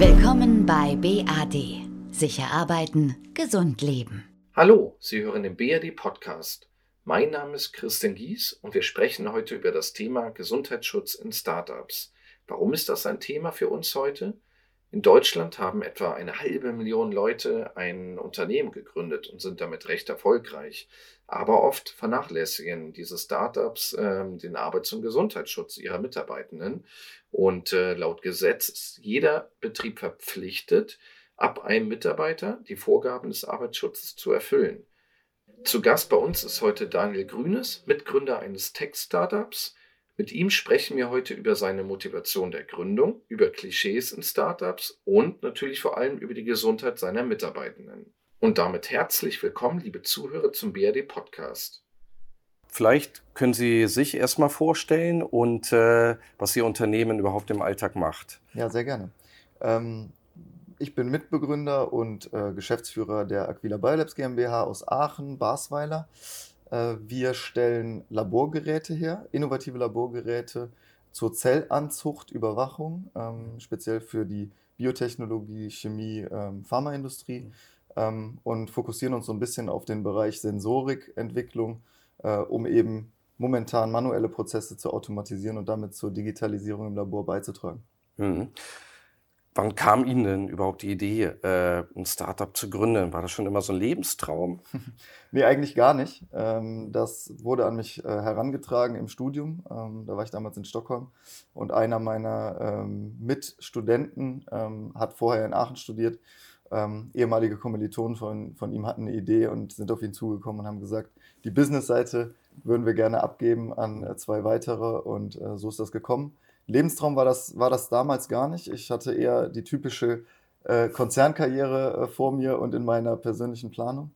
Willkommen bei BAD. Sicher arbeiten, gesund leben. Hallo, Sie hören den BAD Podcast. Mein Name ist Christian Gies und wir sprechen heute über das Thema Gesundheitsschutz in Startups. Warum ist das ein Thema für uns heute? In Deutschland haben etwa eine halbe Million Leute ein Unternehmen gegründet und sind damit recht erfolgreich. Aber oft vernachlässigen diese Startups äh, den Arbeits- und Gesundheitsschutz ihrer Mitarbeitenden. Und äh, laut Gesetz ist jeder Betrieb verpflichtet, ab einem Mitarbeiter die Vorgaben des Arbeitsschutzes zu erfüllen. Zu Gast bei uns ist heute Daniel Grünes, Mitgründer eines Tech-Startups mit ihm sprechen wir heute über seine Motivation der Gründung, über Klischees in Startups und natürlich vor allem über die Gesundheit seiner Mitarbeitenden. Und damit herzlich willkommen, liebe Zuhörer, zum BRD Podcast. Vielleicht können Sie sich erstmal vorstellen und äh, was Ihr Unternehmen überhaupt im Alltag macht. Ja, sehr gerne. Ähm, ich bin Mitbegründer und äh, Geschäftsführer der Aquila Biolabs GmbH aus Aachen, Basweiler. Äh, wir stellen Laborgeräte her, innovative Laborgeräte zur Zellanzucht, Überwachung, ähm, speziell für die Biotechnologie, Chemie, ähm, Pharmaindustrie mhm. ähm, und fokussieren uns so ein bisschen auf den Bereich Sensorikentwicklung, äh, um eben momentan manuelle Prozesse zu automatisieren und damit zur Digitalisierung im Labor beizutragen. Mhm. Wann kam Ihnen denn überhaupt die Idee, äh, ein Startup zu gründen? War das schon immer so ein Lebenstraum? nee, eigentlich gar nicht. Ähm, das wurde an mich äh, herangetragen im Studium. Ähm, da war ich damals in Stockholm. Und einer meiner ähm, Mitstudenten hat vorher in Aachen studiert. ehemalige Kommilitonen von, von ihm hatten eine Idee und sind auf ihn zugekommen und haben gesagt, die Business-Seite würden wir gerne abgeben an äh, zwei weitere. Und so ist das gekommen. Lebenstraum war das, war das damals gar nicht. Ich hatte eher die typische äh, Konzernkarriere äh, vor mir und in meiner persönlichen Planung.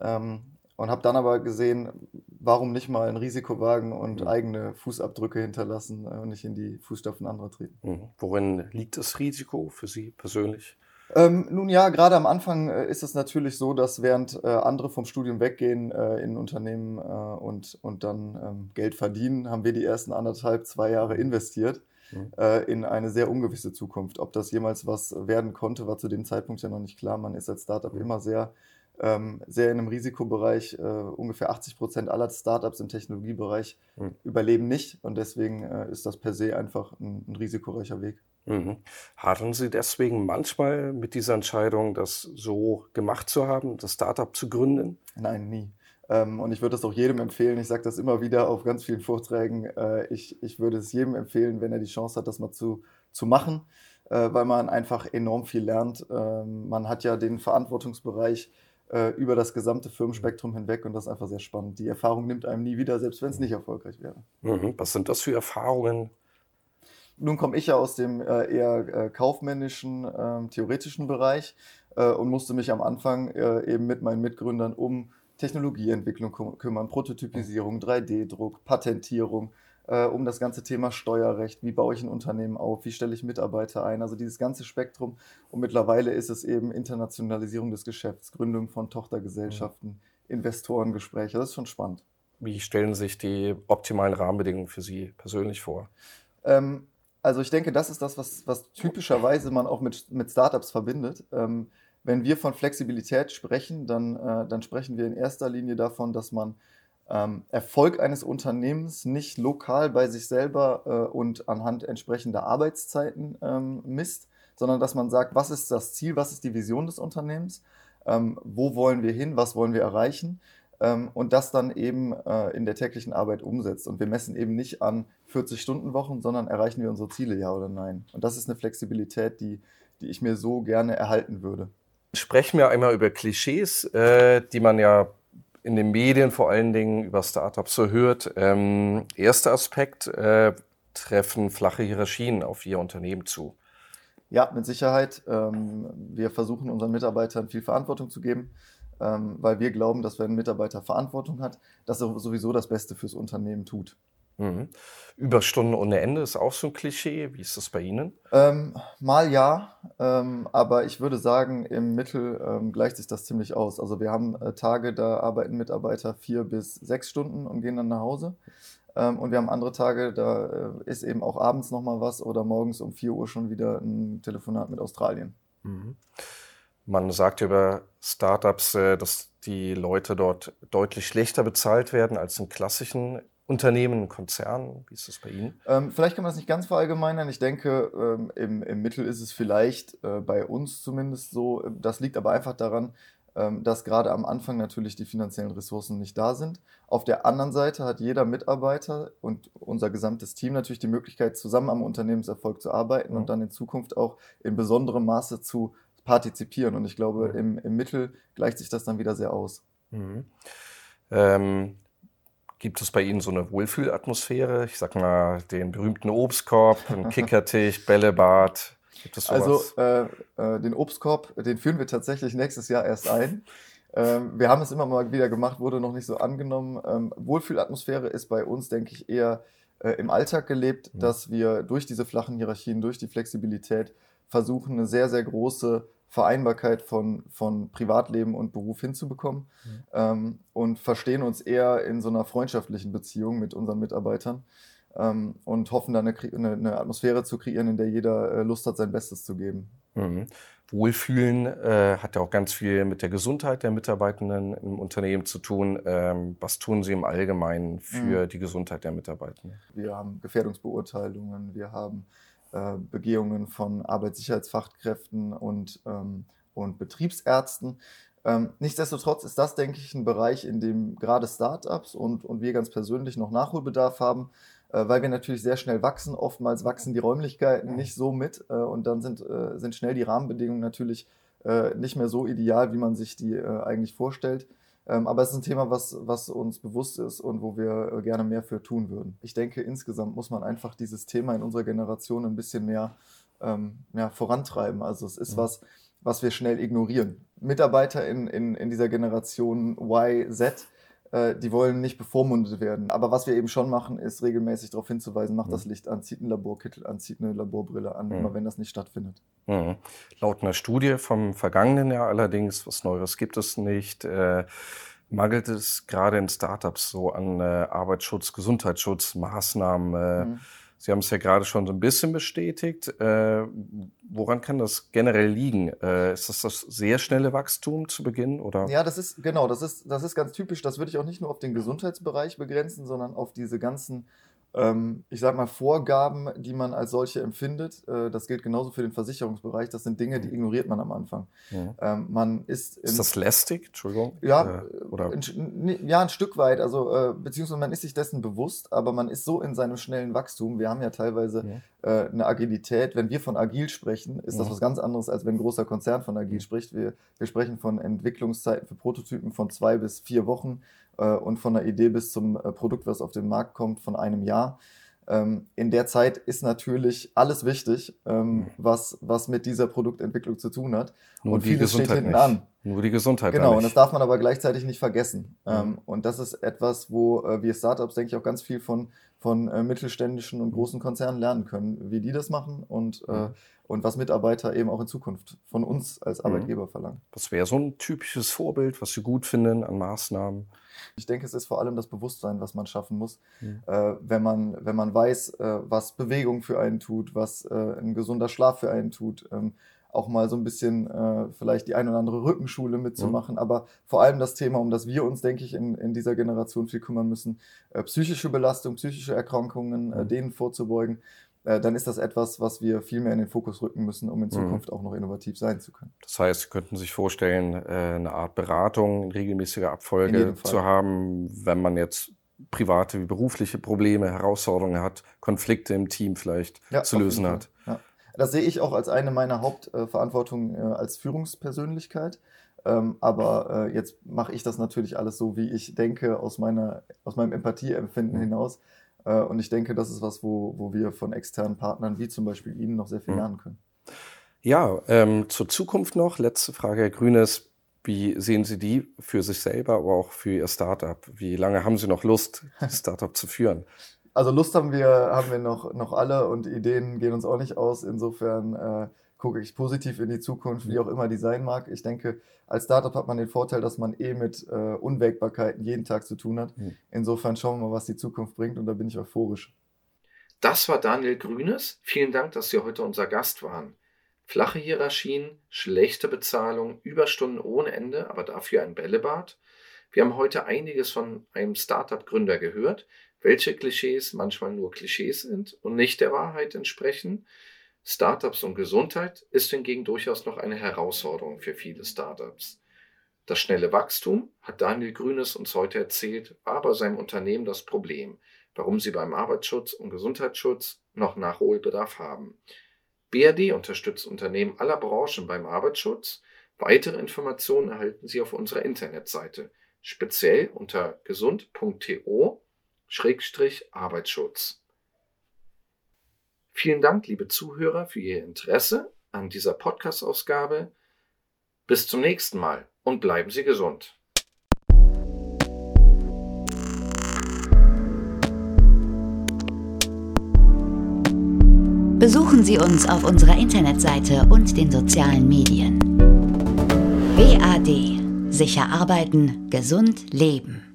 Ähm, und habe dann aber gesehen, warum nicht mal ein Risiko wagen und mhm. eigene Fußabdrücke hinterlassen äh, und nicht in die Fußstapfen anderer treten. Mhm. Worin liegt das Risiko für Sie persönlich? Ähm, nun ja, gerade am Anfang äh, ist es natürlich so, dass während äh, andere vom Studium weggehen äh, in Unternehmen äh, und, und dann ähm, Geld verdienen, haben wir die ersten anderthalb, zwei Jahre investiert mhm. Äh, in eine sehr ungewisse Zukunft. Ob das jemals was werden konnte, war zu dem Zeitpunkt ja noch nicht klar. Man ist als Startup mhm. immer sehr, ähm, sehr in einem Risikobereich. Äh, ungefähr 80 Prozent aller Startups im Technologiebereich mhm. überleben nicht und deswegen ist das per se einfach ein, ein risikoreicher Weg. Mhm. Hadern Sie deswegen manchmal mit dieser Entscheidung, das so gemacht zu haben, das Startup zu gründen? Nein, nie. Ähm, und ich würde das auch jedem empfehlen. Ich sage das immer wieder auf ganz vielen Vorträgen. Äh, ich, ich würde es jedem empfehlen, wenn er die Chance hat, das mal zu, zu machen, äh, weil man einfach enorm viel lernt. Ähm, man hat ja den Verantwortungsbereich äh, über das gesamte Firmenspektrum hinweg und das ist einfach sehr spannend. Die Erfahrung nimmt einem nie wieder, selbst wenn es nicht erfolgreich wäre. Mhm. Was sind das für Erfahrungen? Nun komme ich ja aus dem äh, eher äh, kaufmännischen, äh, theoretischen Bereich äh, und musste mich am Anfang eben mit meinen Mitgründern um Technologieentwicklung kümmern, Prototypisierung, 3D-Druck, Patentierung, um das ganze Thema Steuerrecht, wie baue ich ein Unternehmen auf, wie stelle ich Mitarbeiter ein, also dieses ganze Spektrum. Und mittlerweile ist es eben Internationalisierung des Geschäfts, Gründung von Tochtergesellschaften, mhm. Investorengespräche, das ist schon spannend. Wie stellen sich die optimalen Rahmenbedingungen für Sie persönlich vor? Ähm, also ich denke, das ist das, was, was typischerweise man auch mit, mit Startups verbindet. Ähm, wenn wir von Flexibilität sprechen, dann, äh, dann sprechen wir in erster Linie davon, dass man ähm, Erfolg eines Unternehmens nicht lokal bei sich selber äh, und anhand entsprechender Arbeitszeiten ähm, misst, sondern dass man sagt, was ist das Ziel, was ist die Vision des Unternehmens, ähm, wo wollen wir hin, was wollen wir erreichen ähm, und das dann eben äh, in der täglichen Arbeit umsetzt. Und wir messen eben nicht an 40-Stunden-Wochen, sondern erreichen wir unsere Ziele, ja oder nein. Und das ist eine Flexibilität, die, die ich mir so gerne erhalten würde. Sprechen wir einmal über Klischees, äh, die man ja in den Medien vor allen Dingen über Startups so hört. Ähm, erster Aspekt, äh, treffen flache Hierarchien auf Ihr Unternehmen zu? Ja, mit Sicherheit. Ähm, wir versuchen unseren Mitarbeitern viel Verantwortung zu geben weil wir glauben, dass wenn ein Mitarbeiter Verantwortung hat, dass er sowieso das Beste fürs Unternehmen tut. Mhm. Überstunden ohne Ende ist auch so ein Klischee. Wie ist das bei Ihnen? Ähm, mal ja, ähm, aber ich würde sagen, im Mittel ähm, gleicht sich das ziemlich aus. Also wir haben äh, Tage, da arbeiten Mitarbeiter vier bis sechs Stunden und gehen dann nach Hause. Ähm, und wir haben andere Tage, da äh, ist eben auch abends nochmal was oder morgens um 4 Uhr schon wieder ein Telefonat mit Australien. Mhm. Man sagt über Startups, äh, dass die Leute dort deutlich schlechter bezahlt werden als in klassischen Unternehmen, Konzernen? Wie ist das bei Ihnen? Ähm, vielleicht kann man das nicht ganz verallgemeinern. Ich denke, ähm, im, im, Mittel ist es vielleicht äh, bei uns zumindest so. Das liegt aber einfach daran, ähm, dass gerade am Anfang natürlich die finanziellen Ressourcen nicht da sind. Auf der anderen Seite hat jeder Mitarbeiter und unser gesamtes Team natürlich die Möglichkeit, zusammen am Unternehmenserfolg zu arbeiten mhm. und dann in Zukunft auch in besonderem Maße zu partizipieren. Und ich glaube, mhm. im, im Mittel gleicht sich das dann wieder sehr aus. Mhm. Ähm, Gibt es bei Ihnen so eine Wohlfühlatmosphäre? Ich sag mal, den berühmten Obstkorb, einen Kickertisch, Bällebad. Gibt es sowas? Also äh, äh, den Obstkorb, den führen wir tatsächlich nächstes Jahr erst ein. Ähm, wir haben es immer mal wieder gemacht, wurde noch nicht so angenommen. Ähm, Wohlfühlatmosphäre ist bei uns, denke ich, eher äh, im Alltag gelebt, mhm. dass wir durch diese flachen Hierarchien, durch die Flexibilität versuchen, eine sehr, sehr große Vereinbarkeit von, von Privatleben und Beruf hinzubekommen mhm. ähm, und verstehen uns eher in so einer freundschaftlichen Beziehung mit unseren Mitarbeitern ähm, und hoffen dann eine, eine, Atmosphäre zu kreieren, in der jeder äh, Lust hat, sein Bestes zu geben. Mhm. Wohlfühlen äh, hat ja auch ganz viel mit der Gesundheit der Mitarbeitenden im Unternehmen zu tun. Ähm, was tun Sie im Allgemeinen für mhm. die Gesundheit der Mitarbeitenden? Wir haben Gefährdungsbeurteilungen, wir haben äh, Begehungen von Arbeitssicherheitsfachkräften und, ähm, und Betriebsärzten. Ähm, nichtsdestotrotz ist das, denke ich, ein Bereich, in dem gerade Startups und, und wir ganz persönlich noch Nachholbedarf haben, äh, weil wir natürlich sehr schnell wachsen. Oftmals wachsen die Räumlichkeiten nicht so mit äh, und dann sind, äh, sind schnell die Rahmenbedingungen natürlich äh, nicht mehr so ideal, wie man sich die eigentlich vorstellt. Ähm, aber es ist ein Thema, was, was uns bewusst ist und wo wir äh, gerne mehr für tun würden. Ich denke, insgesamt muss man einfach dieses Thema in unserer Generation ein bisschen mehr ähm, ja, vorantreiben. Also es ist mhm. was, was wir schnell ignorieren. Mitarbeiter in, in, in dieser Generation Y, Z, äh, die wollen nicht bevormundet werden. Aber was wir eben schon machen, ist regelmäßig darauf hinzuweisen, macht mhm. das Licht an, zieht einen Laborkittel an, zieht eine Laborbrille an, mhm. immer wenn das nicht stattfindet. Mhm. Laut einer Studie vom vergangenen Jahr allerdings, was Neues gibt es nicht, äh, mangelt es gerade in Startups so an äh, Arbeitsschutz, Gesundheitsschutzmaßnahmen. Äh, mhm. Sie haben es ja gerade schon so ein bisschen bestätigt. Äh, woran kann das generell liegen? Äh, ist das das sehr schnelle Wachstum zu Beginn? Oder? Ja, das ist genau, das ist, das ist ganz typisch. Das würde ich auch nicht nur auf den Gesundheitsbereich begrenzen, sondern auf diese ganzen ich sag mal, Vorgaben, die man als solche empfindet. Äh, das gilt genauso für den Versicherungsbereich. Das sind Dinge, die mhm. ignoriert man am Anfang. Ja. Ähm, man ist, ist das lästig? Entschuldigung. Ja, äh, oder? Ein, ja, ein Stück weit. Also, äh, beziehungsweise man ist sich dessen bewusst, aber man ist so in seinem schnellen Wachstum. Wir haben ja teilweise ja. Äh, eine Agilität. Wenn wir von agil sprechen, ist ja. das was ganz anderes, als wenn ein großer Konzern von agil spricht. Wir, wir sprechen von Entwicklungszeiten für Prototypen von zwei bis vier Wochen äh, und von der Idee bis zum äh, Produkt, was auf den Markt kommt, von einem Jahr. Ähm, in der Zeit ist natürlich alles wichtig, ähm, mhm. was, was mit dieser Produktentwicklung zu tun hat. Nur und vieles steht hinten nicht. an. Nur die Gesundheit. Genau, und das darf man aber gleichzeitig nicht vergessen. Mhm. Und das ist etwas, wo äh, wir Startups, denke ich, auch ganz viel von, von äh, mittelständischen und großen Konzernen lernen können, wie die das machen und, äh, mhm. äh, und was Mitarbeiter eben auch in Zukunft von uns als mhm. Arbeitgeber mhm. verlangen. Was wäre so ein typisches Vorbild, was Sie gut finden an Maßnahmen? Ich denke, es ist vor allem das Bewusstsein, was man schaffen muss, mhm. äh, wenn, man, wenn man weiß, äh, was Bewegung für einen tut, was äh, ein gesunder Schlaf für einen tut. Ähm, auch mal so ein bisschen äh, vielleicht die ein oder andere Rückenschule mitzumachen, mhm. aber vor allem das Thema, um das wir uns, denke ich, in, in dieser Generation viel kümmern müssen, äh, psychische Belastung, psychische Erkrankungen, äh, mhm. denen vorzubeugen äh, dann ist das etwas, was wir viel mehr in den Fokus rücken müssen, um in mhm. Zukunft mhm. auch noch innovativ sein zu können. Das heißt, Sie könnten sich vorstellen, äh, eine Art Beratung in regelmäßiger Abfolge zu haben, wenn man jetzt private wie berufliche Probleme, Herausforderungen hat, Konflikte im Team vielleicht ja, zu lösen hat. Ja. Das sehe ich auch als eine meiner Hauptverantwortungen äh, als Führungspersönlichkeit. Ähm, aber jetzt mache ich das natürlich alles so, wie ich denke, aus, meiner, aus meinem Empathieempfinden mhm. hinaus. Äh, und ich denke, das ist was, wo, wo wir von externen Partnern wie zum Beispiel Ihnen noch sehr viel mhm. lernen können. Ja, ähm, zur Zukunft noch. Letzte Frage, Herr Grünes. Wie sehen Sie die für sich selber, aber auch für Ihr Startup? Wie lange haben Sie noch Lust, das Startup zu führen? Also Lust haben wir, haben wir noch, noch alle und Ideen gehen uns auch nicht aus. Insofern äh, gucke ich positiv in die Zukunft, wie auch immer die sein mag. Ich denke, als Startup hat man den Vorteil, dass man eh mit äh, Unwägbarkeiten jeden Tag zu tun hat. Mhm. Insofern schauen wir mal, was die Zukunft bringt und da bin ich euphorisch. Das war Daniel Grünes. Vielen Dank, dass Sie heute unser Gast waren. Flache Hierarchien, schlechte Bezahlung, Überstunden ohne Ende, aber dafür ein Bällebad. Wir haben heute einiges von einem Startup-Gründer gehört, welche Klischees manchmal nur Klischees sind und nicht der Wahrheit entsprechen. Startups und Gesundheit ist hingegen durchaus noch eine Herausforderung für viele Startups. Das schnelle Wachstum, hat Daniel Grünes uns heute erzählt, war bei seinem Unternehmen das Problem, warum sie beim Arbeitsschutz und Gesundheitsschutz noch Nachholbedarf haben. BRD unterstützt Unternehmen aller Branchen beim Arbeitsschutz. Weitere Informationen erhalten Sie auf unserer Internetseite, speziell unter gesund.to-arbeitsschutz. Vielen Dank, liebe Zuhörer, für Ihr Interesse an dieser Podcast-Ausgabe. Bis zum nächsten Mal und bleiben Sie gesund. Besuchen Sie uns auf unserer Internetseite und den sozialen Medien. BAD. Sicher arbeiten, gesund leben.